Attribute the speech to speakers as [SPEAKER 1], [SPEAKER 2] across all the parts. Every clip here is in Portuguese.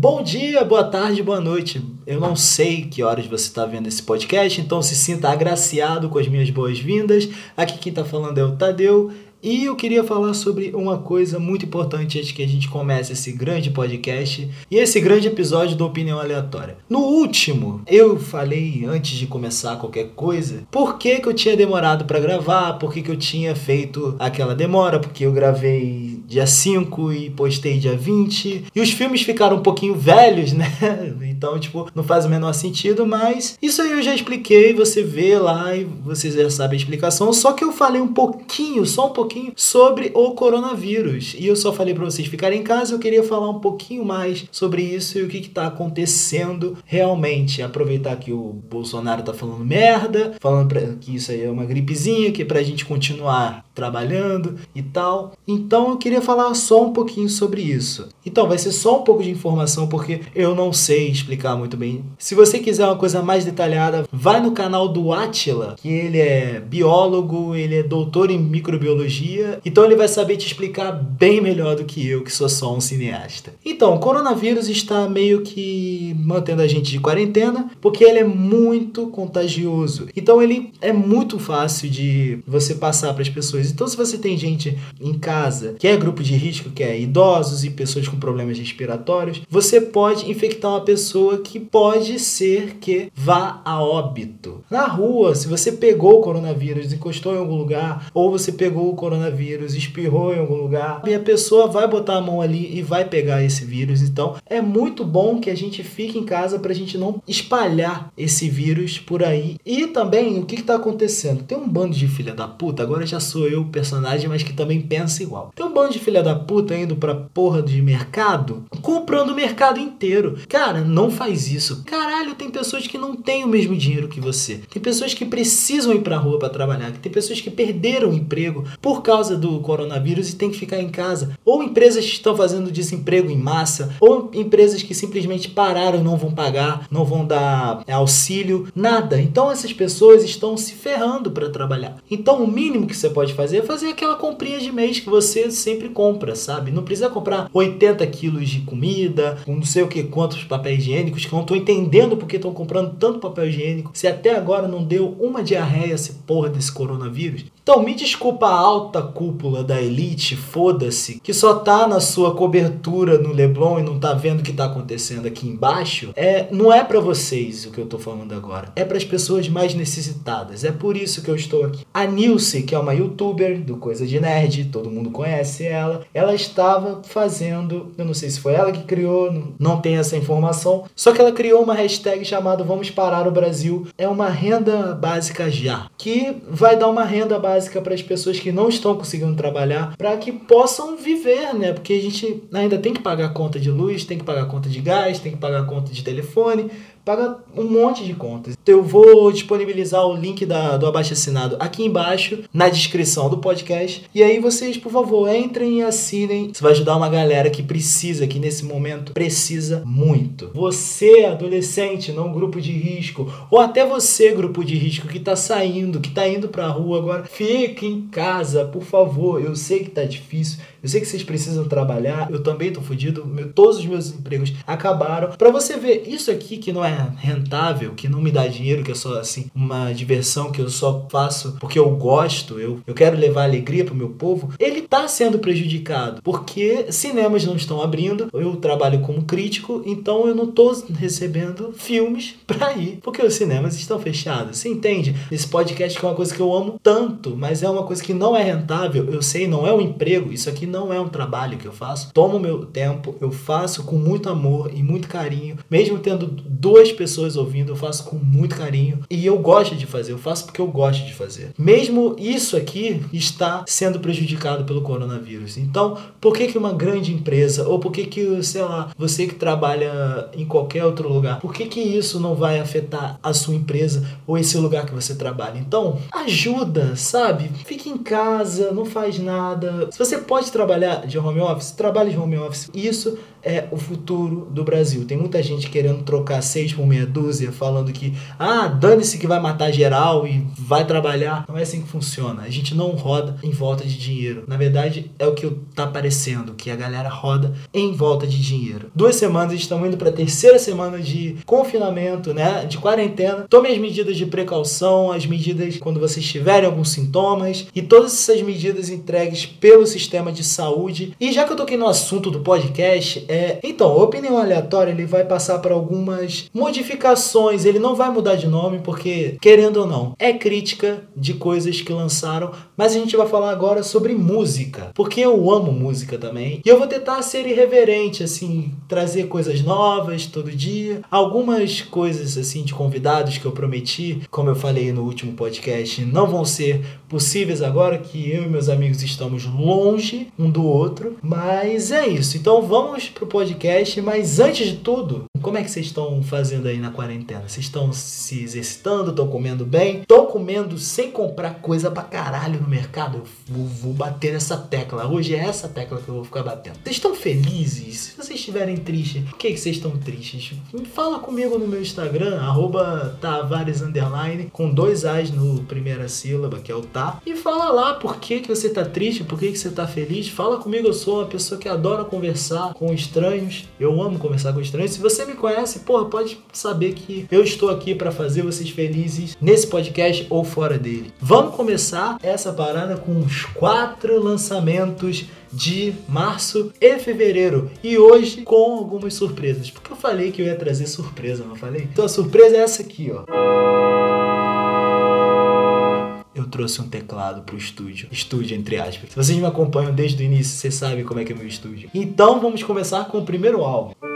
[SPEAKER 1] Bom dia, boa tarde, boa noite. Eu não sei que horas você está vendo esse podcast, então se sinta agraciado com as minhas boas-vindas. Aqui quem está falando é o Tadeu e eu queria falar sobre uma coisa muito importante antes que a gente comece esse grande podcast e esse grande episódio do Opinião Aleatória. No último, eu falei antes de começar qualquer coisa, por que, que eu tinha demorado para gravar, por que, que eu tinha feito aquela demora, porque eu gravei dia 5 e postei dia 20, e os filmes ficaram um pouquinho velhos, né? Então, tipo, não faz o menor sentido, mas isso aí eu já expliquei, você vê lá e você já sabe a explicação, só que eu falei um pouquinho, só um pouquinho sobre o coronavírus. E eu só falei para vocês ficarem em casa, eu queria falar um pouquinho mais sobre isso e o que está acontecendo realmente. Aproveitar que o Bolsonaro tá falando merda, falando pra, que isso aí é uma gripezinha, que é pra gente continuar trabalhando e tal. Então eu queria falar só um pouquinho sobre isso. Então vai ser só um pouco de informação porque eu não sei explicar muito bem. Se você quiser uma coisa mais detalhada, vai no canal do Atila, que ele é biólogo, ele é doutor em microbiologia, então ele vai saber te explicar bem melhor do que eu, que sou só um cineasta. Então, o coronavírus está meio que mantendo a gente de quarentena, porque ele é muito contagioso. Então ele é muito fácil de você passar para as pessoas então, se você tem gente em casa que é grupo de risco, que é idosos e pessoas com problemas respiratórios, você pode infectar uma pessoa que pode ser que vá a óbito. Na rua, se você pegou o coronavírus, encostou em algum lugar, ou você pegou o coronavírus, espirrou em algum lugar, e a pessoa vai botar a mão ali e vai pegar esse vírus. Então, é muito bom que a gente fique em casa para a gente não espalhar esse vírus por aí. E também, o que está acontecendo? Tem um bando de filha da puta, agora já sou eu o personagem, mas que também pensa igual. Tem um bando de filha da puta indo pra porra de mercado, comprando o mercado inteiro. Cara, não faz isso. Caralho, tem pessoas que não têm o mesmo dinheiro que você. Tem pessoas que precisam ir pra rua para trabalhar. Tem pessoas que perderam o emprego por causa do coronavírus e tem que ficar em casa. Ou empresas que estão fazendo desemprego em massa, ou empresas que simplesmente pararam não vão pagar, não vão dar é, auxílio, nada. Então essas pessoas estão se ferrando para trabalhar. Então o mínimo que você pode fazer é fazer aquela comprinha de mês que você sempre compra, sabe? Não precisa comprar 80 quilos de comida, com não sei o que quantos papéis higiênicos, que eu não tô entendendo porque estão comprando tanto papel higiênico, se até agora não deu uma diarreia essa porra desse coronavírus. Então me desculpa a alta cúpula da elite, foda-se, que só tá na sua cobertura no Leblon e não tá vendo o que tá acontecendo aqui embaixo. É, não é para vocês o que eu tô falando agora, é para as pessoas mais necessitadas. É por isso que eu estou aqui. A Nilce, que é uma youtuber youtuber do Coisa de Nerd, todo mundo conhece ela. Ela estava fazendo, eu não sei se foi ela que criou, não tem essa informação, só que ela criou uma hashtag chamada Vamos Parar o Brasil. É uma renda básica já, que vai dar uma renda básica para as pessoas que não estão conseguindo trabalhar, para que possam viver, né? Porque a gente ainda tem que pagar conta de luz, tem que pagar conta de gás, tem que pagar conta de telefone, paga um monte de contas. Eu vou disponibilizar o link da, do abaixo assinado aqui embaixo, na descrição do podcast. E aí vocês, por favor, entrem e assinem. Isso vai ajudar uma galera que precisa, que nesse momento precisa muito. Você, adolescente, não grupo de risco, ou até você, grupo de risco, que tá saindo, que tá indo pra rua agora, fique em casa, por favor. Eu sei que tá difícil, eu sei que vocês precisam trabalhar, eu também tô fudido, meu, todos os meus empregos acabaram. Para você ver, isso aqui que não é rentável, que não me dá dinheiro, que é só assim uma diversão que eu só faço porque eu gosto, eu, eu quero levar alegria pro meu povo, ele tá sendo prejudicado porque cinemas não estão abrindo. Eu trabalho como crítico, então eu não tô recebendo filmes pra ir porque os cinemas estão fechados. Você entende? Esse podcast que é uma coisa que eu amo tanto, mas é uma coisa que não é rentável. Eu sei, não é um emprego, isso aqui não é um trabalho que eu faço. Tomo meu tempo, eu faço com muito amor e muito carinho, mesmo tendo duas pessoas ouvindo, eu faço com muito carinho e eu gosto de fazer, eu faço porque eu gosto de fazer. Mesmo isso aqui está sendo prejudicado pelo coronavírus. Então, por que, que uma grande empresa, ou por que, que, sei lá, você que trabalha em qualquer outro lugar, por que, que isso não vai afetar a sua empresa ou esse lugar que você trabalha? Então, ajuda, sabe? Fique em casa, não faz nada. Se você pode trabalhar de home office, trabalhe de home office. Isso é o futuro do Brasil. Tem muita gente querendo trocar seis por meia dúzia, falando que, ah, dane-se que vai matar geral e vai trabalhar. Não é assim que funciona. A gente não roda em volta de dinheiro. Na verdade, é o que tá parecendo, que a galera roda em volta de dinheiro. Duas semanas, estamos indo para a terceira semana de confinamento, né? De quarentena. Tome as medidas de precaução, as medidas quando vocês tiverem alguns sintomas e todas essas medidas entregues pelo sistema de saúde. E já que eu toquei no assunto do podcast, é, então, a opinião aleatória ele vai passar por algumas modificações, ele não vai mudar de nome porque, querendo ou não, é crítica de coisas que lançaram, mas a gente vai falar agora sobre música, porque eu amo música também. E eu vou tentar ser irreverente, assim, trazer coisas novas todo dia, algumas coisas assim de convidados que eu prometi, como eu falei no último podcast, não vão ser possíveis agora que eu e meus amigos estamos longe um do outro, mas é isso. Então vamos pro podcast, mas antes de tudo, como é que vocês estão fazendo aí na quarentena? Vocês estão se exercitando? Estão comendo bem? Estão comendo sem comprar coisa pra caralho no mercado? Eu vou, vou, bater nessa tecla. Hoje é essa tecla que eu vou ficar batendo. Vocês estão felizes? Se vocês estiverem tristes, por que, que vocês estão tristes? Fala comigo no meu Instagram, arroba Tavares Underline, com dois A's no primeira sílaba, que é o tá. E fala lá por que, que você tá triste, por que, que você tá feliz. Fala comigo, eu sou uma pessoa que adora conversar com estranhos. Eu amo conversar com estranhos. Se você me conhece, porra, pode saber que eu estou aqui para fazer vocês felizes nesse podcast ou fora dele. Vamos começar essa parada com os quatro lançamentos de março e fevereiro. E hoje com algumas surpresas. Porque eu falei que eu ia trazer surpresa, não falei? Então a surpresa é essa aqui, ó trouxe um teclado pro estúdio. Estúdio, entre aspas. Se vocês me acompanham desde o início, vocês sabem como é que é meu estúdio. Então vamos começar com o primeiro álbum.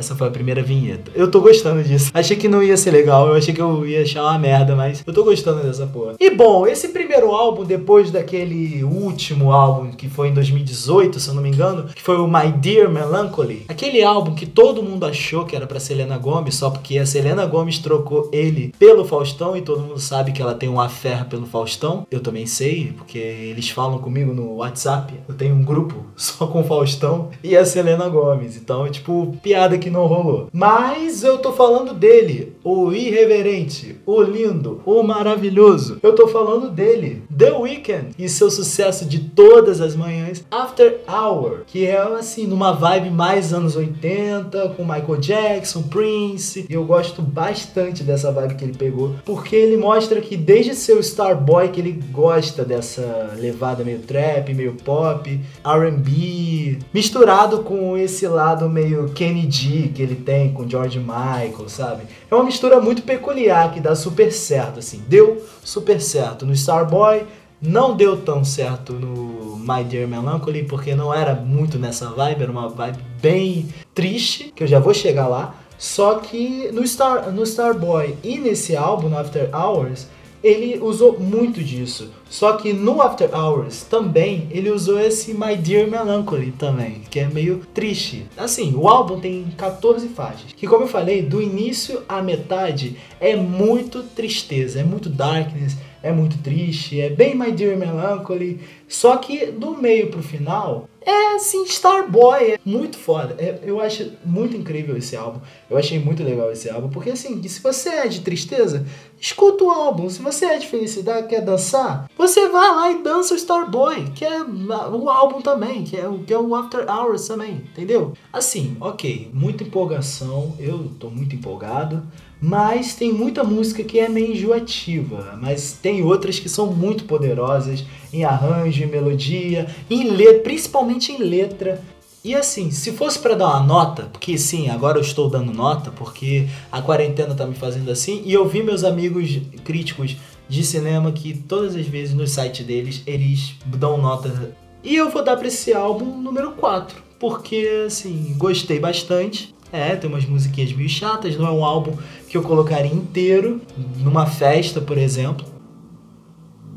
[SPEAKER 1] Essa foi a primeira vinheta. Eu tô gostando disso. Achei que não ia ser legal, eu achei que eu ia achar uma merda, mas eu tô gostando dessa porra. E bom, esse primeiro álbum, depois daquele último álbum que foi em 2018, se eu não me engano, que foi o My Dear Melancholy, aquele álbum que todo mundo achou que era pra Selena Gomez, só porque a Selena Gomez trocou ele pelo Faustão e todo mundo sabe que ela tem uma ferra pelo Faustão. Eu também sei, porque eles falam comigo no WhatsApp. Eu tenho um grupo só com o Faustão e a Selena Gomez. Então, tipo, piada que não rolou. Mas eu tô falando dele, o irreverente, o lindo, o maravilhoso. Eu tô falando dele, The Weeknd e seu sucesso de todas as manhãs, After Hour, que é assim, numa vibe mais anos 80, com Michael Jackson, Prince. E eu gosto bastante dessa vibe que ele pegou, porque ele mostra que desde seu Starboy que ele gosta dessa levada meio trap, meio pop, R&B, misturado com esse lado meio Kenny G que ele tem com George Michael, sabe? É uma mistura muito peculiar que dá super certo, assim. Deu super certo no Starboy, não deu tão certo no My Dear Melancholy, porque não era muito nessa vibe, era uma vibe bem triste, que eu já vou chegar lá. Só que no, Star, no Starboy e nesse álbum, no After Hours, ele usou muito disso. Só que no After Hours também ele usou esse My Dear Melancholy também, que é meio triste. Assim, o álbum tem 14 faixas, que como eu falei, do início à metade é muito tristeza, é muito darkness, é muito triste, é bem My Dear Melancholy. Só que do meio pro final é assim, Starboy, é muito foda. É, eu acho muito incrível esse álbum. Eu achei muito legal esse álbum, porque assim, se você é de tristeza, escuta o álbum. Se você é de felicidade, quer dançar, você vai lá e dança o Starboy, que é o álbum também, que é o, que é o After Hours também, entendeu? Assim, ok, muita empolgação, eu tô muito empolgado. Mas tem muita música que é meio enjoativa, mas tem outras que são muito poderosas em arranjo, em melodia, em letra, principalmente em letra. E assim, se fosse para dar uma nota, porque sim, agora eu estou dando nota, porque a quarentena tá me fazendo assim, e eu vi meus amigos críticos de cinema que todas as vezes no site deles eles dão nota. E eu vou dar para esse álbum número 4, porque assim, gostei bastante. É, tem umas musiquinhas meio chatas, não é um álbum que eu colocaria inteiro numa festa, por exemplo.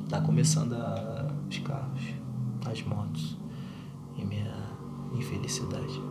[SPEAKER 1] Tá começando a... os carros, as motos e minha infelicidade.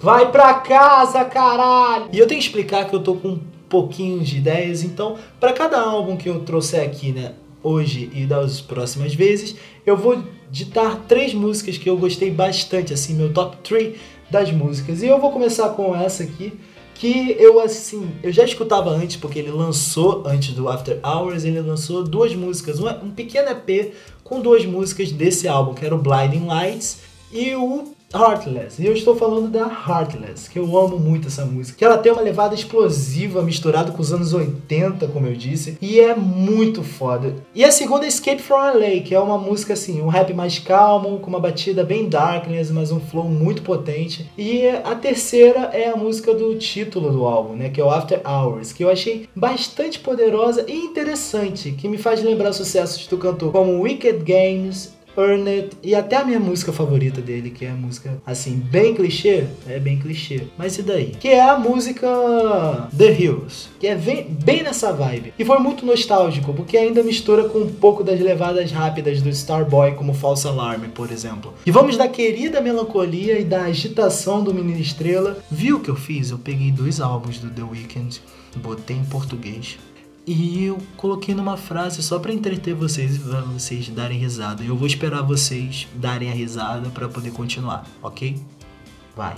[SPEAKER 1] Vai pra casa, caralho! E eu tenho que explicar que eu tô com pouquinho de ideias. Então, para cada álbum que eu trouxer aqui, né, hoje e das próximas vezes, eu vou ditar três músicas que eu gostei bastante, assim, meu top 3 das músicas. E eu vou começar com essa aqui, que eu assim, eu já escutava antes, porque ele lançou antes do After Hours, ele lançou duas músicas, um, pequeno EP com duas músicas desse álbum, que era o Blinding Lights e o Heartless. E eu estou falando da Heartless, que eu amo muito essa música. Que ela tem uma levada explosiva misturada com os anos 80, como eu disse, e é muito foda. E a segunda é Escape from LA, que é uma música assim, um rap mais calmo, com uma batida bem darkness, mas um flow muito potente. E a terceira é a música do título do álbum, né, que é o After Hours, que eu achei bastante poderosa e interessante, que me faz lembrar sucessos do cantor como Wicked Games, Earn It e até a minha música favorita dele, que é a música assim, bem clichê, é bem clichê. Mas e daí? Que é a música The Hills, que é bem, bem nessa vibe. E foi muito nostálgico, porque ainda mistura com um pouco das levadas rápidas do Starboy, como False Alarm, por exemplo. E vamos da querida melancolia e da agitação do Menino Estrela. Viu o que eu fiz? Eu peguei dois álbuns do The Weeknd, botei em português e eu coloquei numa frase só para entreter vocês e pra vocês darem risada. Eu vou esperar vocês darem a risada para poder continuar, ok? Vai.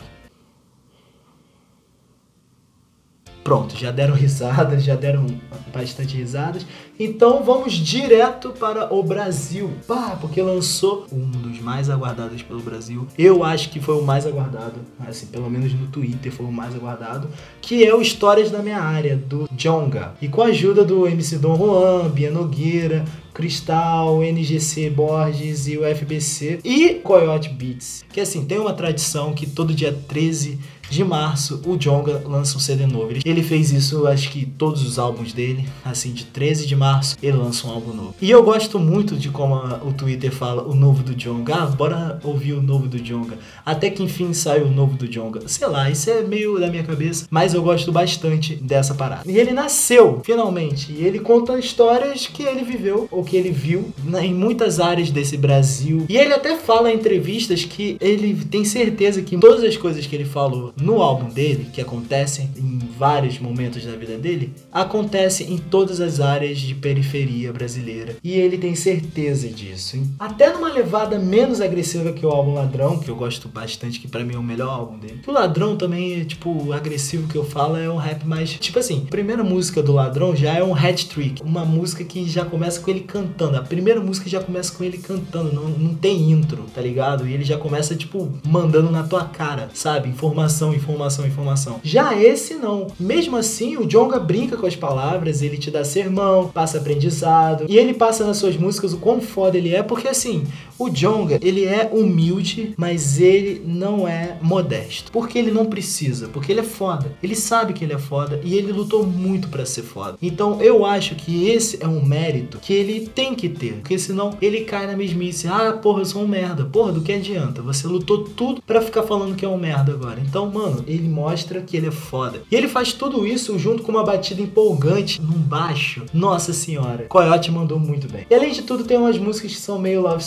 [SPEAKER 1] Pronto, já deram risadas, já deram bastante risadas. Então vamos direto para o Brasil. Pá, porque lançou um dos mais aguardados pelo Brasil. Eu acho que foi o mais aguardado, assim, pelo menos no Twitter foi o mais aguardado, que é o Histórias da Minha Área, do Jonga. E com a ajuda do MC Dom Juan, Bia Nogueira, Cristal, NGC Borges e o FBC e Coyote Beats. Que assim, tem uma tradição que todo dia 13 de março o Jonga lança um CD novo. Ele fez isso, acho que todos os álbuns dele, assim, de 13 de março, ele lança um álbum novo. E eu gosto muito de como o Twitter fala o novo do Jonga. Ah, bora ouvir o novo do Jonga. Até que enfim sai o novo do Jonga. Sei lá, isso é meio da minha cabeça, mas eu gosto bastante dessa parada. E ele nasceu, finalmente, e ele conta histórias que ele viveu ou que ele viu né, em muitas áreas desse Brasil. E ele até fala em entrevistas que ele tem certeza que todas as coisas que ele falou no álbum dele, que acontecem em vários momentos da vida dele, acontece em todas as áreas de periferia brasileira. E ele tem certeza disso. Hein? Até numa levada menos agressiva que o álbum Ladrão, que eu gosto bastante, que para mim é o melhor álbum dele. O Ladrão também, tipo, agressivo que eu falo é um rap mais. Tipo assim, a primeira música do Ladrão já é um hat trick. Uma música que já começa com ele cantando. A primeira música já começa com ele cantando. Não, não tem intro, tá ligado? E ele já começa, tipo, mandando na tua cara, sabe? Informação informação, informação, informação. Já esse não. Mesmo assim, o Jonga brinca com as palavras, ele te dá sermão, passa aprendizado, e ele passa nas suas músicas o quão foda ele é, porque assim, o Jonga, ele é humilde, mas ele não é modesto. Porque ele não precisa, porque ele é foda. Ele sabe que ele é foda e ele lutou muito para ser foda. Então eu acho que esse é um mérito que ele tem que ter, porque senão ele cai na mesmice. Ah, porra, eu sou um merda. Porra, do que adianta? Você lutou tudo para ficar falando que é um merda agora. Então, mano, ele mostra que ele é foda. E ele faz tudo isso junto com uma batida empolgante num baixo. Nossa senhora, Coyote mandou muito bem. E além de tudo, tem umas músicas que são meio love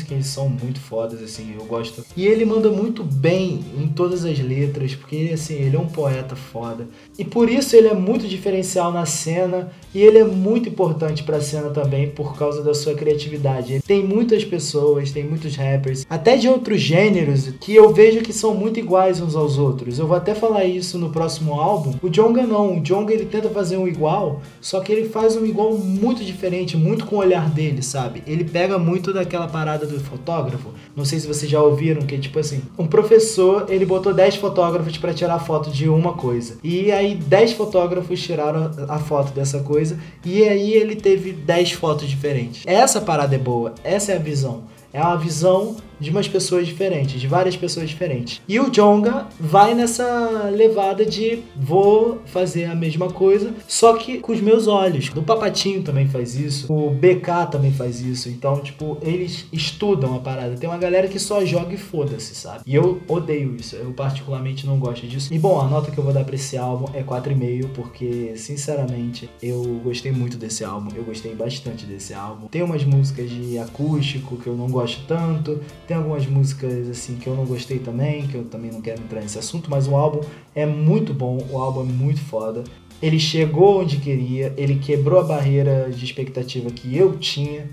[SPEAKER 1] que são muito fodas, assim, eu gosto. E ele manda muito bem em todas as letras, porque assim, ele é um poeta foda. E por isso ele é muito diferencial na cena e ele é muito importante para a cena também por causa da sua criatividade. Tem muitas pessoas, tem muitos rappers, até de outros gêneros, que eu vejo que são muito iguais uns aos outros. Eu vou até falar isso no próximo álbum. O Jonga não, o Jonga ele tenta fazer um igual, só que ele faz um igual muito diferente, muito com o olhar dele, sabe? Ele pega muito daquela parada do fotógrafo. Não sei se vocês já ouviram que tipo assim, um professor, ele botou 10 fotógrafos para tirar foto de uma coisa. E aí 10 fotógrafos tiraram a foto dessa coisa e aí ele teve 10 fotos diferentes. Essa parada é boa, essa é a visão. É uma visão de umas pessoas diferentes, de várias pessoas diferentes. E o Jonga vai nessa levada de vou fazer a mesma coisa, só que com os meus olhos. O Papatinho também faz isso, o BK também faz isso. Então, tipo, eles estudam a parada. Tem uma galera que só joga e foda-se, sabe? E eu odeio isso. Eu particularmente não gosto disso. E bom, a nota que eu vou dar pra esse álbum é 4,5, porque, sinceramente, eu gostei muito desse álbum. Eu gostei bastante desse álbum. Tem umas músicas de acústico que eu não gosto tanto. Tem algumas músicas assim que eu não gostei também, que eu também não quero entrar nesse assunto, mas o álbum é muito bom, o álbum é muito foda. Ele chegou onde queria, ele quebrou a barreira de expectativa que eu tinha.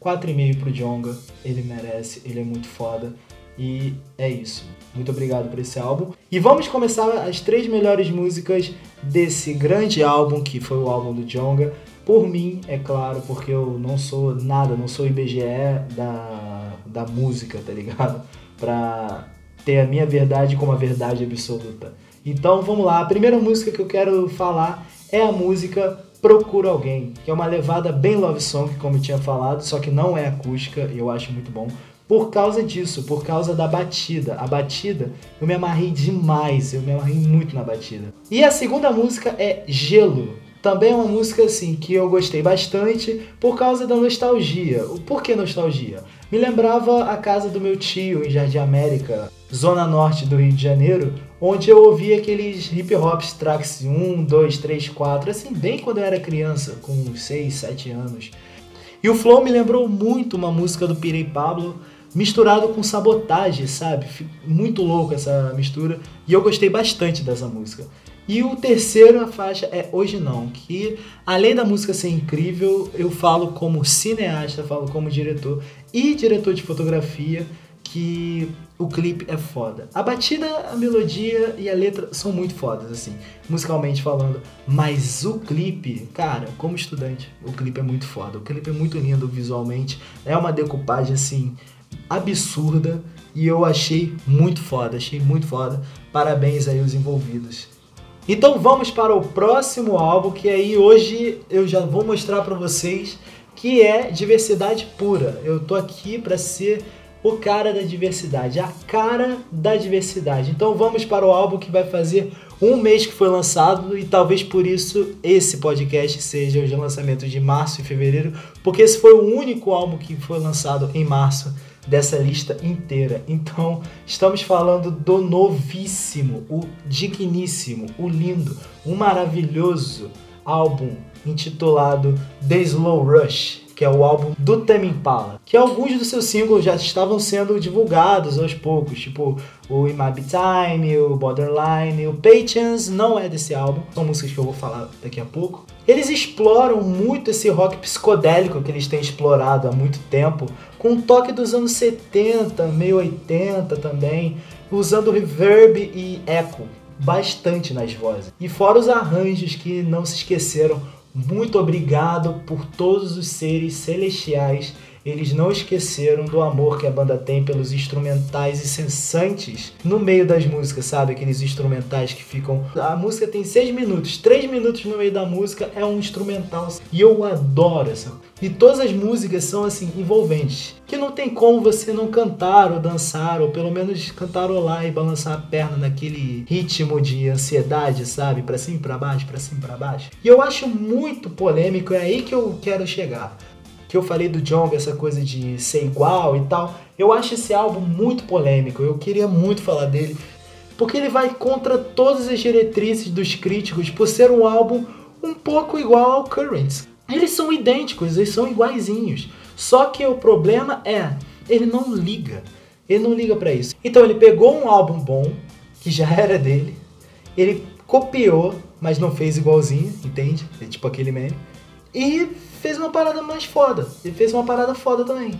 [SPEAKER 1] 4,5 pro Jonga, ele merece, ele é muito foda. E é isso. Muito obrigado por esse álbum. E vamos começar as três melhores músicas desse grande álbum que foi o álbum do Jonga. Por mim, é claro, porque eu não sou nada, não sou IBGE da, da música, tá ligado? Pra ter a minha verdade como a verdade absoluta. Então vamos lá, a primeira música que eu quero falar é a música Procura Alguém, que é uma levada bem love song, como eu tinha falado, só que não é acústica, e eu acho muito bom. Por causa disso, por causa da batida. A batida, eu me amarrei demais, eu me amarrei muito na batida. E a segunda música é Gelo, também é uma música assim que eu gostei bastante por causa da nostalgia. Por que nostalgia? Me lembrava a casa do meu tio em Jardim América, zona norte do Rio de Janeiro, onde eu ouvia aqueles hip hop tracks 1, 2, 3, 4, assim, bem quando eu era criança, com 6, 7 anos. E o flow me lembrou muito uma música do Pirei Pablo, misturado com sabotagem, sabe? Muito louco essa mistura, e eu gostei bastante dessa música. E o terceiro a faixa é Hoje Não, que além da música ser incrível, eu falo como cineasta, falo como diretor e diretor de fotografia, que o clipe é foda. A batida, a melodia e a letra são muito fodas, assim, musicalmente falando. Mas o clipe, cara, como estudante, o clipe é muito foda. O clipe é muito lindo visualmente. É uma decupagem, assim, absurda. E eu achei muito foda, achei muito foda. Parabéns aí aos envolvidos. Então vamos para o próximo álbum, que aí hoje eu já vou mostrar para vocês que é diversidade pura. Eu tô aqui para ser o cara da diversidade, a cara da diversidade. Então vamos para o álbum que vai fazer um mês que foi lançado e talvez por isso esse podcast seja o lançamento de março e fevereiro, porque esse foi o único álbum que foi lançado em março dessa lista inteira. Então, estamos falando do novíssimo, o digníssimo, o lindo, o maravilhoso álbum intitulado The Slow Rush, que é o álbum do Tame Impala, que alguns dos seus singles já estavam sendo divulgados aos poucos, tipo o Might Be Time, o Borderline, o Patience não é desse álbum, são músicas que eu vou falar daqui a pouco. Eles exploram muito esse rock psicodélico que eles têm explorado há muito tempo, com um toque dos anos 70, meio 80 também, usando reverb e eco bastante nas vozes. E fora os arranjos que não se esqueceram muito obrigado por todos os seres celestiais. Eles não esqueceram do amor que a banda tem pelos instrumentais incessantes no meio das músicas, sabe? Aqueles instrumentais que ficam. A música tem seis minutos, três minutos no meio da música é um instrumental. E eu adoro essa e todas as músicas são assim envolventes, que não tem como você não cantar ou dançar ou pelo menos cantarolar e balançar a perna naquele ritmo de ansiedade, sabe? Para cima para baixo, para cima para baixo. E eu acho muito polêmico, é aí que eu quero chegar. Que eu falei do Jong, essa coisa de ser igual e tal. Eu acho esse álbum muito polêmico. Eu queria muito falar dele, porque ele vai contra todas as diretrizes dos críticos por ser um álbum um pouco igual ao Currents eles são idênticos, eles são iguaizinhos. Só que o problema é, ele não liga. Ele não liga para isso. Então ele pegou um álbum bom, que já era dele, ele copiou, mas não fez igualzinho, entende? É tipo aquele meme. E fez uma parada mais foda. Ele fez uma parada foda também.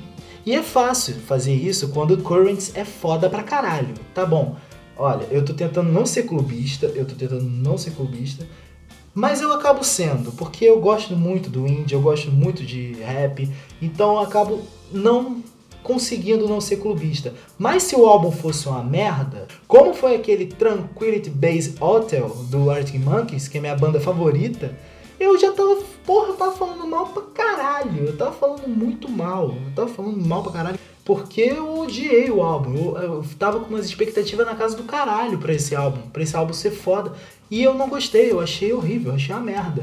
[SPEAKER 1] E é fácil fazer isso quando o Currents é foda pra caralho. Tá bom. Olha, eu tô tentando não ser clubista, eu tô tentando não ser clubista, mas eu acabo sendo, porque eu gosto muito do indie, eu gosto muito de rap, então eu acabo não conseguindo não ser clubista. Mas se o álbum fosse uma merda, como foi aquele Tranquility Base Hotel do Arctic Monkeys, que é minha banda favorita, eu já tava, porra, eu tava falando mal pra caralho. Eu tava falando muito mal. Eu tava falando mal pra caralho. Porque eu odiei o álbum. Eu, eu tava com umas expectativas na casa do caralho pra esse álbum. Pra esse álbum ser foda. E eu não gostei, eu achei horrível, eu achei uma merda.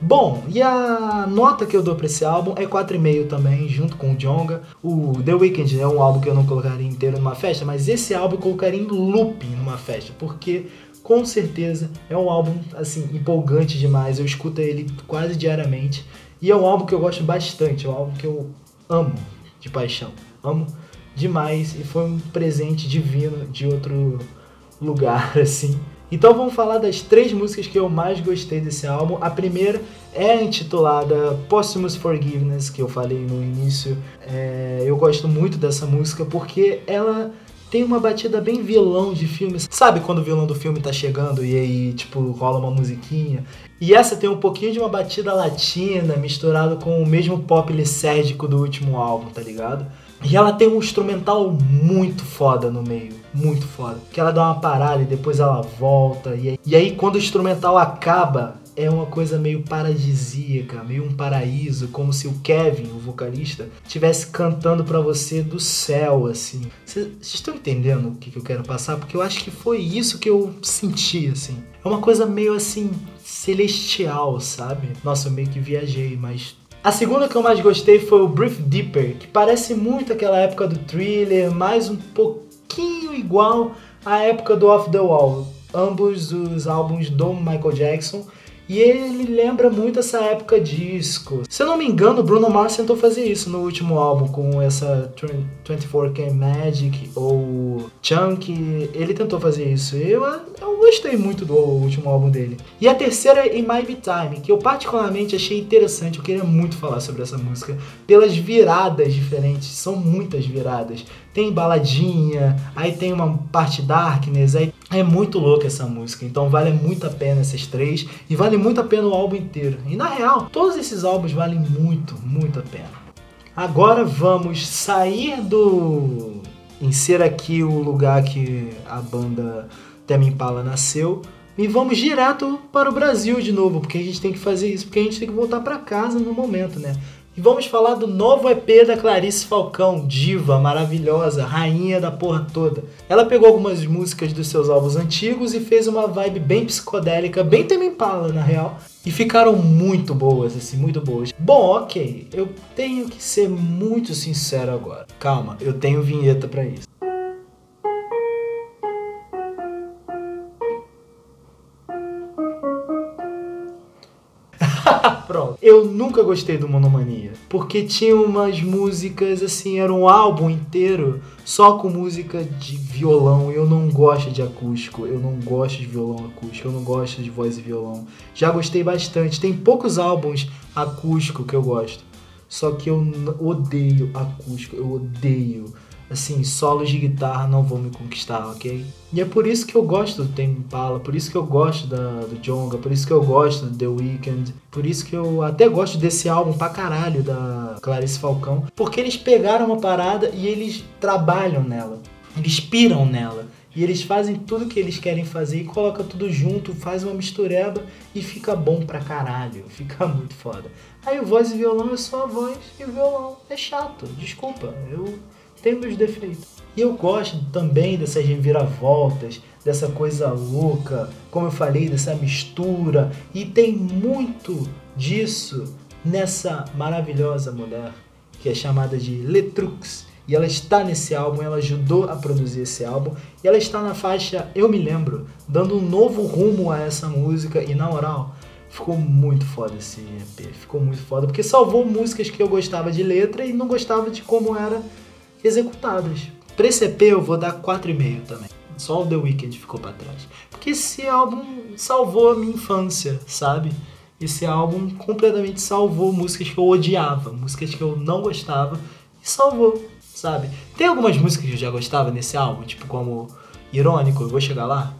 [SPEAKER 1] Bom, e a nota que eu dou pra esse álbum é 4,5 também, junto com o Jonga. O The Weeknd é um álbum que eu não colocaria inteiro numa festa, mas esse álbum eu colocaria em looping numa festa, porque com certeza é um álbum assim empolgante demais. Eu escuto ele quase diariamente e é um álbum que eu gosto bastante, é um álbum que eu amo de paixão, amo demais e foi um presente divino de outro lugar assim Então vamos falar das três músicas que eu mais gostei desse álbum. A primeira é intitulada Posthumous Forgiveness, que eu falei no início. É, eu gosto muito dessa música porque ela tem uma batida bem vilão de filme. Sabe quando o vilão do filme tá chegando e aí, tipo, rola uma musiquinha? E essa tem um pouquinho de uma batida latina misturado com o mesmo pop lisérgico do último álbum, tá ligado? E ela tem um instrumental muito foda no meio, muito foda. Que ela dá uma parada e depois ela volta. E aí, e aí quando o instrumental acaba, é uma coisa meio paradisíaca, meio um paraíso, como se o Kevin, o vocalista, estivesse cantando para você do céu, assim. Vocês estão entendendo o que, que eu quero passar? Porque eu acho que foi isso que eu senti, assim. É uma coisa meio assim, celestial, sabe? Nossa, eu meio que viajei, mas a segunda que eu mais gostei foi o Brief Deeper, que parece muito aquela época do thriller, mais um pouquinho igual à época do Off the Wall. Ambos os álbuns do Michael Jackson e ele lembra muito essa época disco. Se eu não me engano, Bruno Mars tentou fazer isso no último álbum com essa 24K Magic ou Chunk. Ele tentou fazer isso. Eu, eu gostei muito do último álbum dele. E a terceira é In My Be Time, que eu particularmente achei interessante. Eu queria muito falar sobre essa música pelas viradas diferentes. São muitas viradas tem baladinha, aí tem uma parte darkness, aí é muito louca essa música. Então vale muito a pena essas três e vale muito a pena o álbum inteiro. E na real, todos esses álbuns valem muito, muito a pena. Agora vamos sair do em ser aqui o lugar que a banda Temi Impala nasceu e vamos direto para o Brasil de novo, porque a gente tem que fazer isso, porque a gente tem que voltar para casa no momento, né? E vamos falar do novo EP da Clarice Falcão, diva, maravilhosa, rainha da porra toda. Ela pegou algumas músicas dos seus álbuns antigos e fez uma vibe bem psicodélica, bem Tame Impala, na real. E ficaram muito boas, assim, muito boas. Bom, ok, eu tenho que ser muito sincero agora. Calma, eu tenho vinheta para isso. Pronto. Eu nunca gostei do Monomania. Porque tinha umas músicas, assim, era um álbum inteiro só com música de violão. Eu não gosto de acústico. Eu não gosto de violão acústico. Eu não gosto de voz e violão. Já gostei bastante. Tem poucos álbuns acústico que eu gosto. Só que eu odeio acústico. Eu odeio assim, solos de guitarra não vão me conquistar, ok? E é por isso que eu gosto do Tame Impala, por isso que eu gosto da, do Jonga, por isso que eu gosto do The Weeknd, por isso que eu até gosto desse álbum pra caralho da Clarice Falcão, porque eles pegaram uma parada e eles trabalham nela, eles piram nela. E eles fazem tudo que eles querem fazer e coloca tudo junto, faz uma mistureba e fica bom pra caralho. Fica muito foda. Aí o voz e violão é só a voz e o violão. É chato, desculpa. Eu tem meus defeitos. E eu gosto também dessas reviravoltas, dessa coisa louca, como eu falei, dessa mistura. E tem muito disso nessa maravilhosa mulher que é chamada de Letrux. E ela está nesse álbum, ela ajudou a produzir esse álbum. E ela está na faixa Eu Me Lembro, dando um novo rumo a essa música. E na oral, ficou muito foda esse EP. Ficou muito foda, porque salvou músicas que eu gostava de letra e não gostava de como era executadas. Pra esse EP eu vou dar 4,5 também. Só o The Weeknd ficou para trás. Porque esse álbum salvou a minha infância, sabe? Esse álbum completamente salvou músicas que eu odiava, músicas que eu não gostava e salvou, sabe? Tem algumas músicas que eu já gostava nesse álbum, tipo como Irônico, eu vou chegar lá?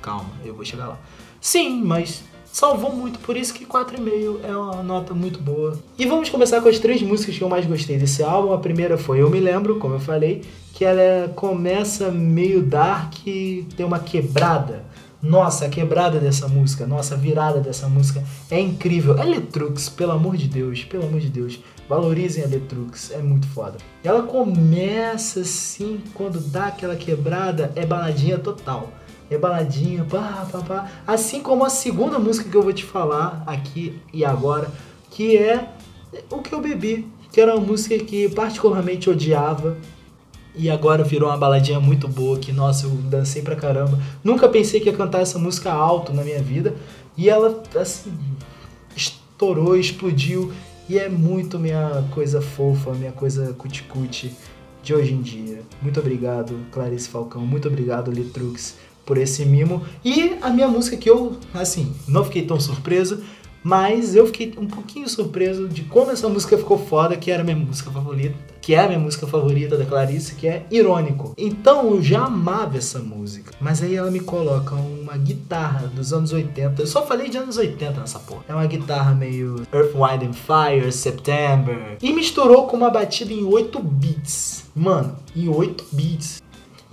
[SPEAKER 1] Calma, eu vou chegar lá. Sim, mas salvou muito, por isso que 4,5 é uma nota muito boa. E vamos começar com as três músicas que eu mais gostei desse álbum. A primeira foi Eu Me Lembro, como eu falei, que ela começa meio dark e tem uma quebrada. Nossa, a quebrada dessa música, nossa, a virada dessa música é incrível. Eletrux, pelo amor de Deus, pelo amor de Deus, valorizem a Eletrux, é muito foda. Ela começa assim, quando dá aquela quebrada, é baladinha total baladinha, pá, pá, pá. Assim como a segunda música que eu vou te falar aqui e agora, que é O Que Eu Bebi, que era uma música que particularmente odiava e agora virou uma baladinha muito boa, que nossa, eu dancei pra caramba. Nunca pensei que ia cantar essa música alto na minha vida e ela, assim, estourou, explodiu e é muito minha coisa fofa, minha coisa cuticute de hoje em dia. Muito obrigado, Clarice Falcão. Muito obrigado, Litrux por esse mimo. E a minha música que eu, assim, não fiquei tão surpreso, mas eu fiquei um pouquinho surpreso de como essa música ficou foda, que era a minha música favorita, que é a minha música favorita da Clarice, que é Irônico. Então eu já amava essa música, mas aí ela me coloca uma guitarra dos anos 80. Eu só falei de anos 80 nessa porra. É uma guitarra meio Earth, Wind and Fire, September, e misturou com uma batida em 8 beats. Mano, em 8 beats.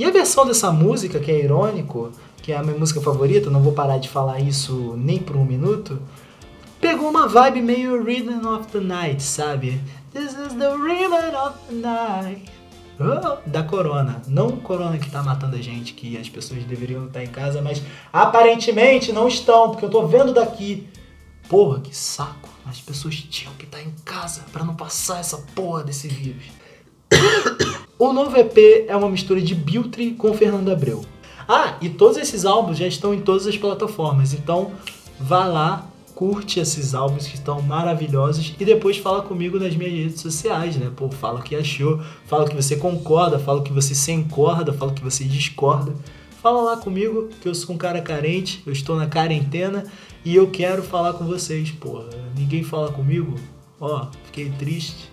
[SPEAKER 1] E a versão dessa música, que é Irônico, que é a minha música favorita, não vou parar de falar isso nem por um minuto pegou uma vibe meio Rhythm of the Night, sabe? This is the Rhythm of the Night. Oh, da corona. Não corona que tá matando a gente, que as pessoas deveriam estar em casa, mas aparentemente não estão, porque eu tô vendo daqui. Porra, que saco. As pessoas tinham que estar em casa para não passar essa porra desse vírus. O novo EP é uma mistura de Biltre com Fernando Abreu. Ah, e todos esses álbuns já estão em todas as plataformas, então vá lá curte esses álbuns que estão maravilhosos e depois fala comigo nas minhas redes sociais, né? Pô, fala o que achou, fala que você concorda, fala que você se encorda, fala que você discorda. Fala lá comigo, que eu sou um cara carente, eu estou na quarentena e eu quero falar com vocês, porra. Ninguém fala comigo? Ó, fiquei triste.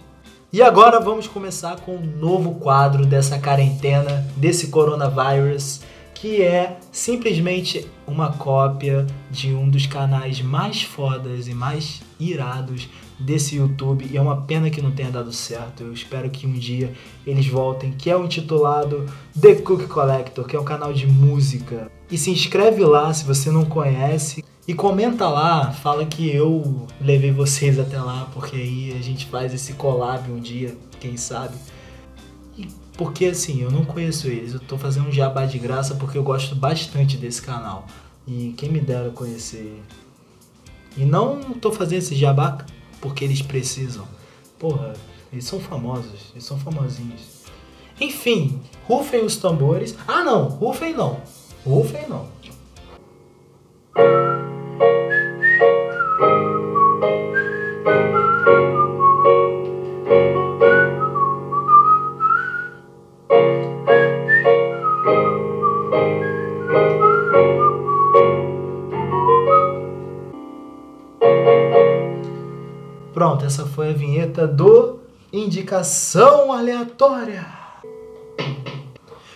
[SPEAKER 1] E agora vamos começar com um novo quadro dessa quarentena, desse coronavírus que é simplesmente uma cópia de um dos canais mais fodas e mais irados desse YouTube. E é uma pena que não tenha dado certo. Eu espero que um dia eles voltem, que é o intitulado The Cook Collector, que é um canal de música. E se inscreve lá se você não conhece. E comenta lá, fala que eu levei vocês até lá, porque aí a gente faz esse collab um dia, quem sabe. Porque assim, eu não conheço eles, eu tô fazendo um jabá de graça porque eu gosto bastante desse canal. E quem me dera conhecer. E não tô fazendo esse jabá porque eles precisam. Porra, eles são famosos, eles são famosinhos. Enfim, rufem os tambores. Ah não, rufem não. Rufem não. Indicação Aleatória.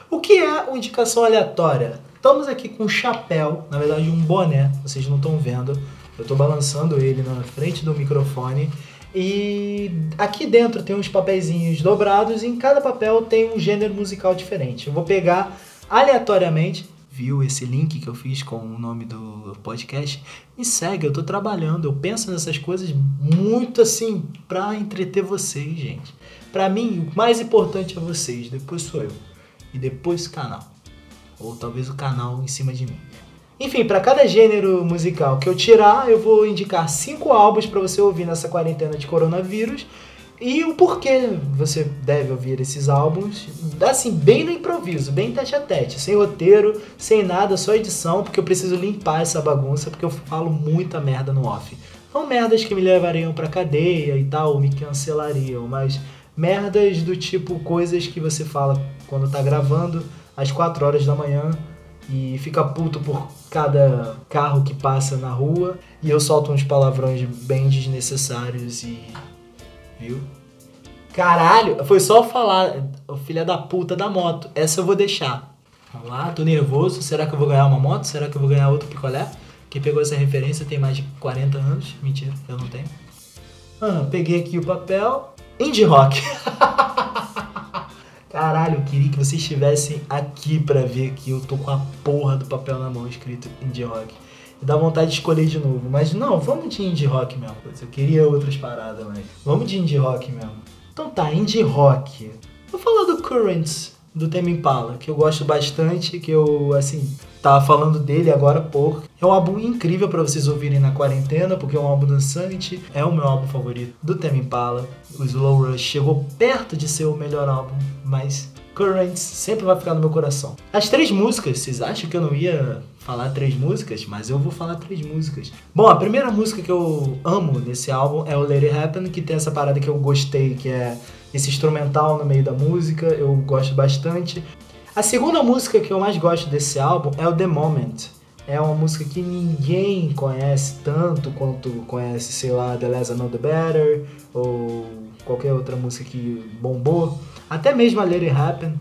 [SPEAKER 1] O que é o Indicação Aleatória? Estamos aqui com um chapéu, na verdade um boné, vocês não estão vendo. Eu estou balançando ele na frente do microfone. E aqui dentro tem uns papeizinhos dobrados e em cada papel tem um gênero musical diferente. Eu vou pegar aleatoriamente viu esse link que eu fiz com o nome do podcast, me segue, eu tô trabalhando, eu penso nessas coisas muito assim para entreter vocês, gente. Para mim, o mais importante é vocês, depois sou eu e depois o canal. Ou talvez o canal em cima de mim. Enfim, para cada gênero musical que eu tirar, eu vou indicar cinco álbuns para você ouvir nessa quarentena de coronavírus e o porquê você deve ouvir esses álbuns, assim, bem no improviso, bem tete a tete, sem roteiro, sem nada, só edição, porque eu preciso limpar essa bagunça, porque eu falo muita merda no off. Não merdas que me levariam pra cadeia e tal, me cancelariam, mas merdas do tipo coisas que você fala quando tá gravando às 4 horas da manhã e fica puto por cada carro que passa na rua e eu solto uns palavrões bem desnecessários e viu? Caralho, foi só falar, filha da puta da moto. Essa eu vou deixar. Vamos lá, tô nervoso. Será que eu vou ganhar uma moto? Será que eu vou ganhar outro picolé? Quem pegou essa referência tem mais de 40 anos. Mentira, eu não tenho. Ah, peguei aqui o papel. Indie Rock. Caralho, eu queria que vocês estivessem aqui para ver que eu tô com a porra do papel na mão escrito Indie Rock dá vontade de escolher de novo. Mas não, vamos de indie rock mesmo. Eu queria outras paradas, mas vamos de indie rock mesmo. Então tá, indie rock. Vou falar do Currents, do Tame Impala, que eu gosto bastante, que eu, assim, tava falando dele agora há pouco. É um álbum incrível para vocês ouvirem na quarentena, porque é um álbum dançante, é o meu álbum favorito do Tame Impala. O Slow Rush chegou perto de ser o melhor álbum, mas Currents sempre vai ficar no meu coração. As três músicas, vocês acham que eu não ia falar três músicas? Mas eu vou falar três músicas. Bom, a primeira música que eu amo nesse álbum é o It Happen, que tem essa parada que eu gostei, que é esse instrumental no meio da música, eu gosto bastante. A segunda música que eu mais gosto desse álbum é o The Moment. É uma música que ninguém conhece tanto quanto conhece, sei lá, The Less I Know The Better ou qualquer outra música que bombou. Até mesmo a It Happen.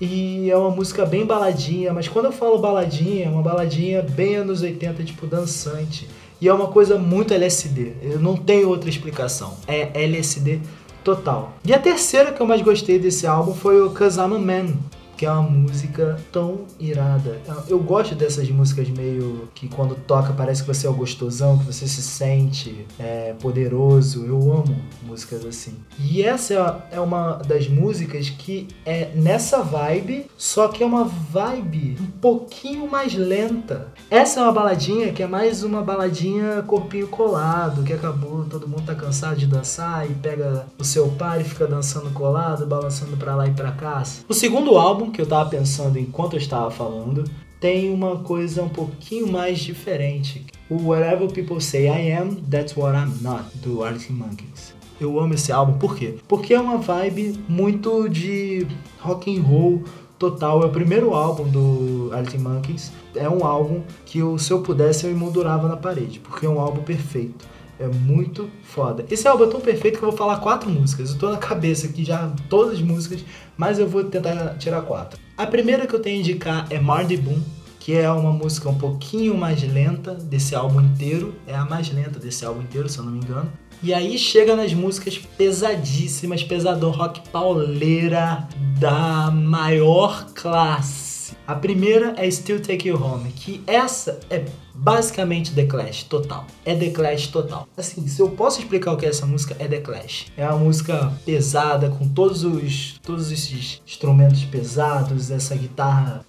[SPEAKER 1] E é uma música bem baladinha, mas quando eu falo baladinha, é uma baladinha bem anos 80, tipo dançante. E é uma coisa muito LSD. Eu não tenho outra explicação. É LSD total. E a terceira que eu mais gostei desse álbum foi o Cause I'm a Man, que é uma música tão irada. Eu gosto dessas músicas meio que quando toca parece que você é o gostosão, que você se sente é, poderoso. Eu amo músicas assim. E essa é uma das músicas que é nessa vibe, só que é uma vibe um pouquinho mais lenta. Essa é uma baladinha que é mais uma baladinha corpinho colado, que acabou, todo mundo tá cansado de dançar e pega o seu par e fica dançando colado, balançando para lá e para cá. O segundo álbum que eu tava pensando enquanto eu estava falando tem uma coisa um pouquinho mais diferente. O Whatever People Say I Am, That's What I'm Not, do Arctic Monkeys. Eu amo esse álbum, por quê? Porque é uma vibe muito de rock and roll total. É o primeiro álbum do Arctic Monkeys. É um álbum que eu, se eu pudesse eu emoldurava na parede, porque é um álbum perfeito. É muito foda. Esse álbum é tão perfeito que eu vou falar quatro músicas. Eu tô na cabeça aqui já todas as músicas, mas eu vou tentar tirar quatro. A primeira que eu tenho a indicar é Mardy Boom, que é uma música um pouquinho mais lenta desse álbum inteiro. É a mais lenta desse álbum inteiro, se eu não me engano. E aí chega nas músicas pesadíssimas, pesadão rock pauleira da maior classe. A primeira é Still Take You Home, que essa é basicamente The Clash total. É The Clash total. Assim, se eu posso explicar o que é essa música, é The Clash. É uma música pesada, com todos os todos esses instrumentos pesados, essa guitarra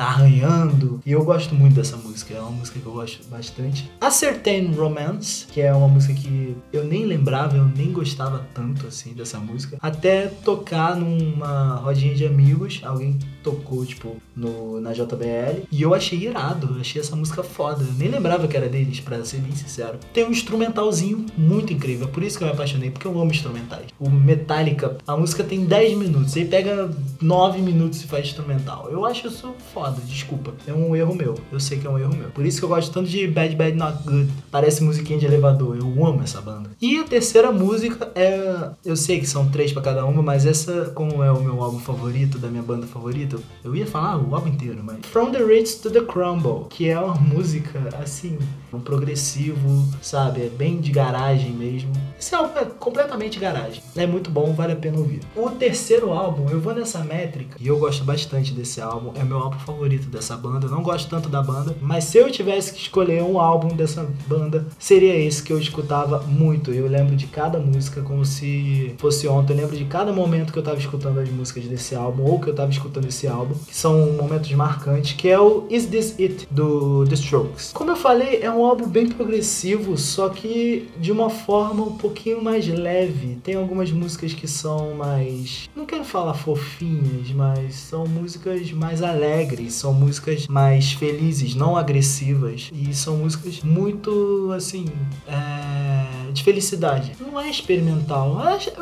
[SPEAKER 1] arranhando. E eu gosto muito dessa música, é uma música que eu gosto bastante. A Certain Romance, que é uma música que eu nem lembrava, eu nem gostava tanto assim dessa música, até tocar numa rodinha de amigos, alguém tocou tipo no na JBL e eu achei irado, eu achei essa música foda Eu nem lembrava que era deles, pra ser bem sincero. Tem um instrumentalzinho muito incrível. Por isso que eu me apaixonei, porque eu amo instrumentais. O Metallica, a música tem 10 minutos. Aí pega 9 minutos e faz instrumental. Eu acho isso foda, desculpa. É um erro meu. Eu sei que é um erro meu. Por isso que eu gosto tanto de Bad Bad Not Good. Parece musiquinha de elevador. Eu amo essa banda. E a terceira música é. Eu sei que são três para cada uma, mas essa, como é o meu álbum favorito, da minha banda favorita, eu ia falar o álbum inteiro, mas. From the Ritz to the Crumble, que é uma música música, assim, um progressivo, sabe? É bem de garagem mesmo. Esse álbum é completamente garagem. É muito bom, vale a pena ouvir. O terceiro álbum, eu vou nessa métrica, e eu gosto bastante desse álbum, é meu álbum favorito dessa banda. Eu não gosto tanto da banda, mas se eu tivesse que escolher um álbum dessa banda, seria esse que eu escutava muito. Eu lembro de cada música como se fosse ontem. Eu lembro de cada momento que eu tava escutando as músicas desse álbum, ou que eu tava escutando esse álbum, que são momentos marcantes, que é o Is This It, do The Strokes. Como eu falei, é um álbum bem progressivo, só que de uma forma um pouquinho mais leve. Tem algumas músicas que são mais. Não quero falar fofinhas, mas são músicas mais alegres, são músicas mais felizes, não agressivas. E são músicas muito, assim. É, de felicidade. Não é experimental.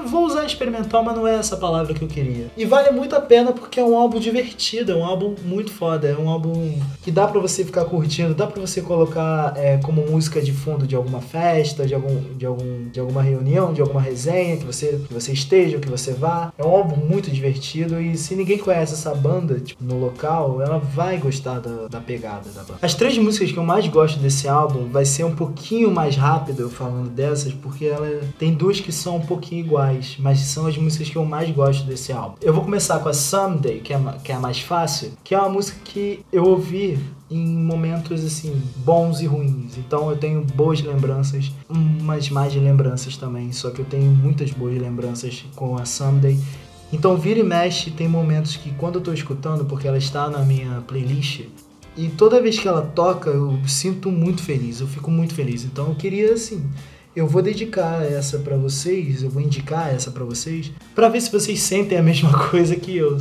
[SPEAKER 1] Vou usar experimental, mas não é essa palavra que eu queria. E vale muito a pena porque é um álbum divertido, é um álbum muito foda, é um álbum que dá para você ficar curtindo, dá para você colocar é, como música de fundo de alguma festa, de, algum, de, algum, de alguma reunião, de alguma resenha que você, que você esteja, que você vá. É um álbum muito divertido e se ninguém conhece essa banda tipo, no local, ela vai gostar da, da pegada da banda. As três músicas que eu mais gosto desse álbum vai ser um pouquinho mais rápido eu falando dessas, porque ela tem duas que são um pouquinho iguais, mas são as músicas que eu mais gosto desse álbum. Eu vou começar com a Someday, que é, que é a mais fácil, que é uma música que eu ouvi em momentos assim bons e ruins. Então eu tenho boas lembranças, umas mais lembranças também, só que eu tenho muitas boas lembranças com a Someday. Então vira e mexe tem momentos que quando eu tô escutando, porque ela está na minha playlist, e toda vez que ela toca eu sinto muito feliz, eu fico muito feliz. Então eu queria assim, eu vou dedicar essa para vocês, eu vou indicar essa para vocês, para ver se vocês sentem a mesma coisa que eu.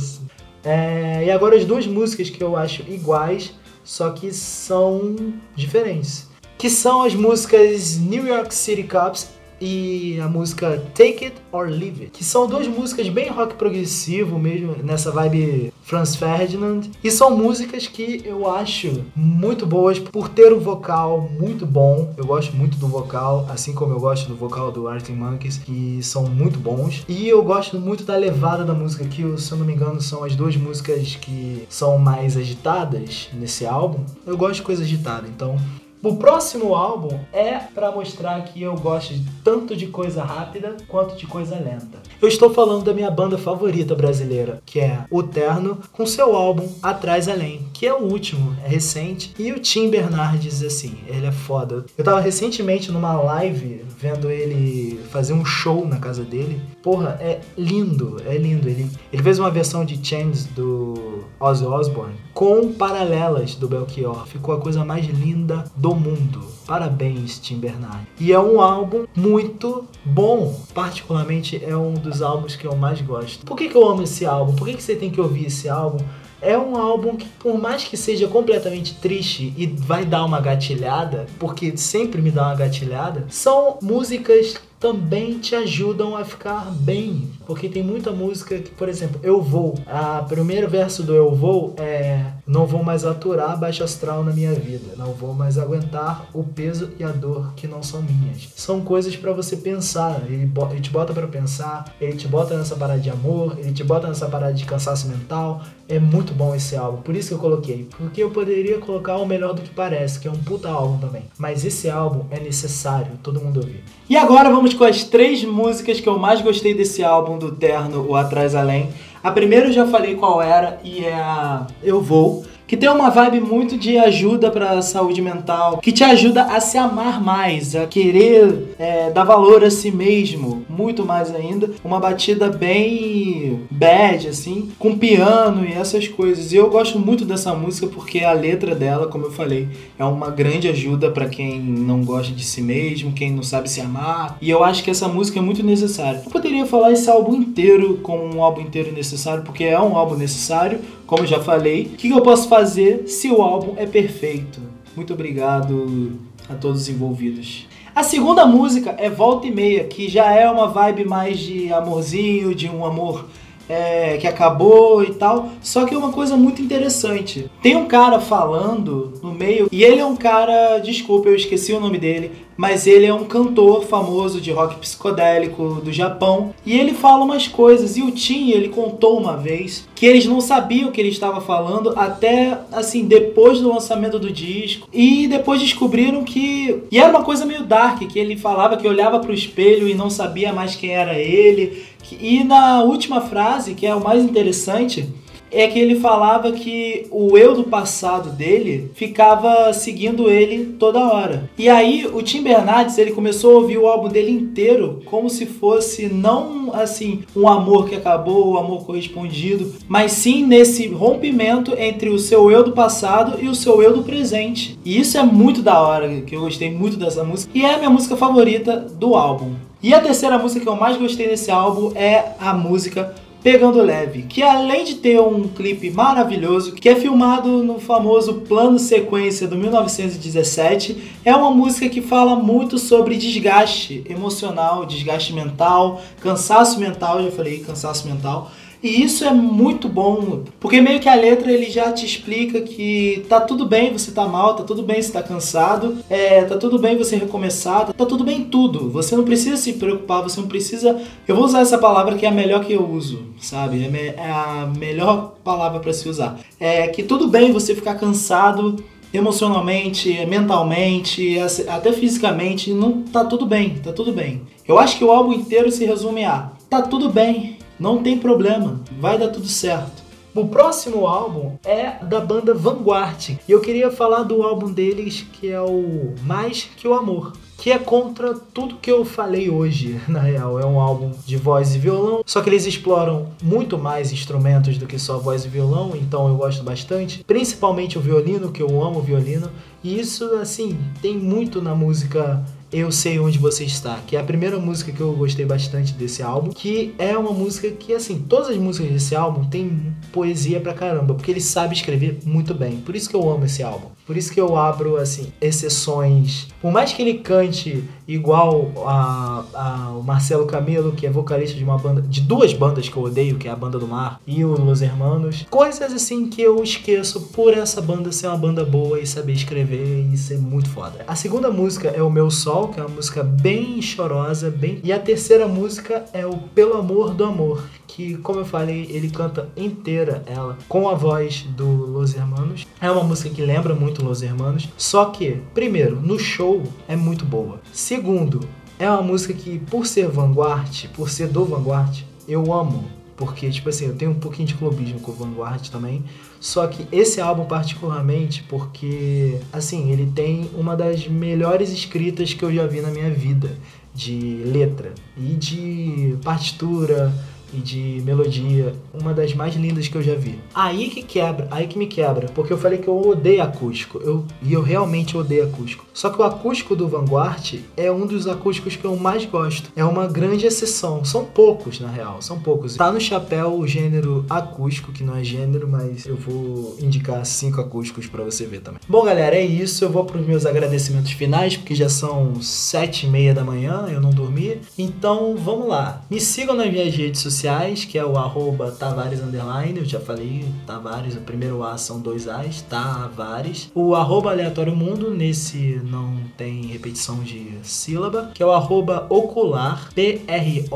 [SPEAKER 1] É, e agora as duas músicas que eu acho iguais só que são diferentes. Que são as músicas New York City Cops e a música Take It or Leave It, que são duas músicas bem rock progressivo mesmo, nessa vibe Franz Ferdinand, e são músicas que eu acho muito boas por ter um vocal muito bom. Eu gosto muito do vocal, assim como eu gosto do vocal do Arctic Monkeys, que são muito bons. E eu gosto muito da levada da música, que se eu não me engano são as duas músicas que são mais agitadas nesse álbum. Eu gosto de coisa agitada, então o próximo álbum é para mostrar que eu gosto tanto de coisa rápida quanto de coisa lenta. Eu estou falando da minha banda favorita brasileira, que é o Terno, com seu álbum Atrás Além, que é o último, é recente. E o Tim Bernardes, assim, ele é foda. Eu tava recentemente numa live vendo ele fazer um show na casa dele. Porra, é lindo, é lindo. Ele, ele fez uma versão de Chains do Ozzy Osbourne com paralelas do Belchior. Ficou a coisa mais linda do mundo. Parabéns, Tim Bernard. E é um álbum muito bom. Particularmente é um dos álbuns que eu mais gosto. Por que, que eu amo esse álbum? Por que, que você tem que ouvir esse álbum? É um álbum que, por mais que seja completamente triste e vai dar uma gatilhada, porque sempre me dá uma gatilhada, são músicas também te ajudam a ficar bem. Porque tem muita música que, por exemplo, Eu Vou. A primeiro verso do Eu Vou é Não vou mais aturar baixo astral na minha vida. Não vou mais aguentar o peso e a dor que não são minhas. São coisas para você pensar. Ele, ele te bota para pensar, ele te bota nessa parada de amor, ele te bota nessa parada de cansaço mental. É muito bom esse álbum, por isso que eu coloquei. Porque eu poderia colocar o melhor do que parece, que é um puta álbum também. Mas esse álbum é necessário todo mundo ouvir. E agora vamos com as três músicas que eu mais gostei desse álbum do Terno, o Atrás Além. A primeira eu já falei qual era e é a Eu Vou que tem uma vibe muito de ajuda para a saúde mental, que te ajuda a se amar mais, a querer é, dar valor a si mesmo, muito mais ainda. Uma batida bem bad, assim, com piano e essas coisas. E eu gosto muito dessa música porque a letra dela, como eu falei, é uma grande ajuda para quem não gosta de si mesmo, quem não sabe se amar. E eu acho que essa música é muito necessária. Eu poderia falar esse álbum inteiro como um álbum inteiro necessário, porque é um álbum necessário, como já falei. O que eu posso fazer? fazer se o álbum é perfeito. Muito obrigado a todos os envolvidos. A segunda música é Volta e Meia, que já é uma vibe mais de amorzinho, de um amor é, que acabou e tal. Só que é uma coisa muito interessante. Tem um cara falando no meio, e ele é um cara, desculpa, eu esqueci o nome dele, mas ele é um cantor famoso de rock psicodélico do Japão. E ele fala umas coisas. E o Tim, ele contou uma vez que eles não sabiam o que ele estava falando até, assim, depois do lançamento do disco. E depois descobriram que. E era uma coisa meio dark, que ele falava que olhava para o espelho e não sabia mais quem era ele e na última frase, que é o mais interessante, é que ele falava que o eu do passado dele ficava seguindo ele toda hora. E aí o Tim Bernardes ele começou a ouvir o álbum dele inteiro como se fosse não assim um amor que acabou, um amor correspondido, mas sim nesse rompimento entre o seu eu do passado e o seu eu do presente. E isso é muito da hora, que eu gostei muito dessa música e é a minha música favorita do álbum. E a terceira música que eu mais gostei desse álbum é a música Pegando Leve, que além de ter um clipe maravilhoso, que é filmado no famoso plano sequência do 1917, é uma música que fala muito sobre desgaste emocional, desgaste mental, cansaço mental, já falei cansaço mental, e isso é muito bom, porque meio que a letra ele já te explica que tá tudo bem você tá mal, tá tudo bem você tá cansado, é, tá tudo bem você recomeçar, tá tudo bem tudo. Você não precisa se preocupar, você não precisa. Eu vou usar essa palavra que é a melhor que eu uso, sabe? É, é a melhor palavra para se usar. É que tudo bem você ficar cansado emocionalmente, mentalmente, até fisicamente, não tá tudo bem, tá tudo bem. Eu acho que o álbum inteiro se resume a tá tudo bem, não tem problema, vai dar tudo certo. O próximo álbum é da banda Vanguard. E eu queria falar do álbum deles que é o Mais Que o Amor. Que é contra tudo que eu falei hoje, na real. É um álbum de voz e violão, só que eles exploram muito mais instrumentos do que só voz e violão, então eu gosto bastante. Principalmente o violino, que eu amo o violino. E isso, assim, tem muito na música eu Sei Onde Você Está, que é a primeira música que eu gostei bastante desse álbum, que é uma música que, assim, todas as músicas desse álbum tem poesia pra caramba, porque ele sabe escrever muito bem, por isso que eu amo esse álbum. Por isso que eu abro, assim, exceções. Por mais que ele cante igual a, a, o Marcelo Camelo, que é vocalista de uma banda, de duas bandas que eu odeio, que é a Banda do Mar e o Los Hermanos. Coisas assim que eu esqueço por essa banda ser uma banda boa e saber escrever e ser muito foda. A segunda música é o Meu Sol, que é uma música bem chorosa, bem. E a terceira música é o Pelo Amor do Amor, que, como eu falei, ele canta inteira ela com a voz do Los Hermanos. É uma música que lembra muito Los Hermanos, só que, primeiro, no show é muito boa. Segundo, é uma música que, por ser Vanguard, por ser do Vanguard, eu amo. Porque, tipo assim, eu tenho um pouquinho de clubismo com o Vanguard também. Só que esse álbum, particularmente, porque, assim, ele tem uma das melhores escritas que eu já vi na minha vida. De letra e de partitura, e de melodia, uma das mais lindas que eu já vi. Aí que quebra, aí que me quebra, porque eu falei que eu odeio acústico, eu, e eu realmente odeio acústico. Só que o acústico do Vanguard é um dos acústicos que eu mais gosto. É uma grande exceção, são poucos na real, são poucos. Tá no chapéu o gênero acústico, que não é gênero, mas eu vou indicar cinco acústicos para você ver também. Bom, galera, é isso. Eu vou para os meus agradecimentos finais, porque já são sete e meia da manhã, eu não dormi. Então, vamos lá. Me sigam nas minhas redes sociais sociais, que é o arroba Tavares Underline, eu já falei, Tavares, o primeiro A são dois A's, Tavares. O arroba Aleatório Mundo, nesse não tem repetição de sílaba, que é o arroba Ocular, P-R-O-J-S-C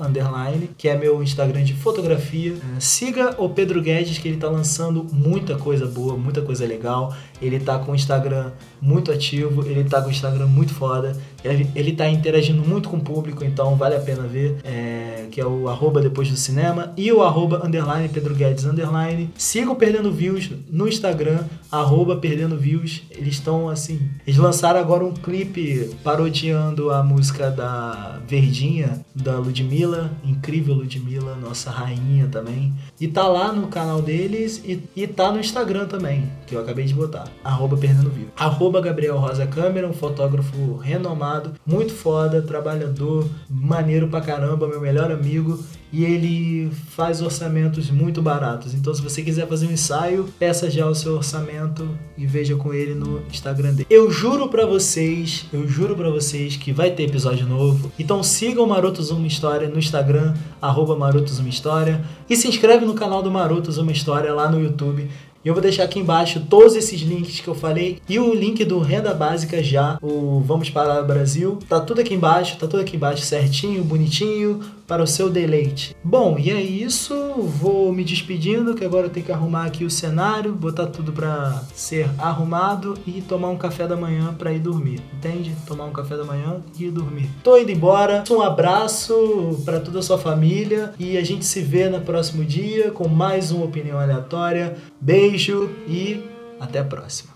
[SPEAKER 1] Underline, que é meu Instagram de fotografia. É, siga o Pedro Guedes, que ele tá lançando muita coisa boa, muita coisa legal. Ele tá com o Instagram muito ativo, ele tá com o Instagram muito foda. Ele, ele tá interagindo muito com o público, então vale a pena ver. É, que é o arroba depois do cinema. E o arroba underline Pedro Guedes underline. Sigam Perdendo Views no Instagram, arroba Perdendo Views. Eles estão assim. Eles lançaram agora um clipe parodiando a música da Verdinha, da Ludmilla. Incrível Ludmilla, nossa rainha também. E tá lá no canal deles e, e tá no Instagram também, que eu acabei de botar. Arroba Perdendo Views. Arroba Gabriel Rosa Câmera, um fotógrafo renomado muito foda, trabalhador, maneiro pra caramba, meu melhor amigo. E ele faz orçamentos muito baratos. Então, se você quiser fazer um ensaio, peça já o seu orçamento e veja com ele no Instagram dele. Eu juro para vocês, eu juro para vocês que vai ter episódio novo. Então sigam o Marotos Uma História no Instagram, arroba Marotos Uma História. E se inscreve no canal do Marotos Uma História lá no YouTube. E eu vou deixar aqui embaixo todos esses links que eu falei e o link do Renda Básica já, o Vamos para o Brasil. Tá tudo aqui embaixo, tá tudo aqui embaixo certinho, bonitinho, para o seu deleite. Bom, e é isso. Vou me despedindo, que agora eu tenho que arrumar aqui o cenário, botar tudo para ser arrumado e tomar um café da manhã para ir dormir. Entende? Tomar um café da manhã e ir dormir. Tô indo embora. Um abraço para toda a sua família e a gente se vê no próximo dia com mais uma opinião aleatória. Beijo e até a próxima.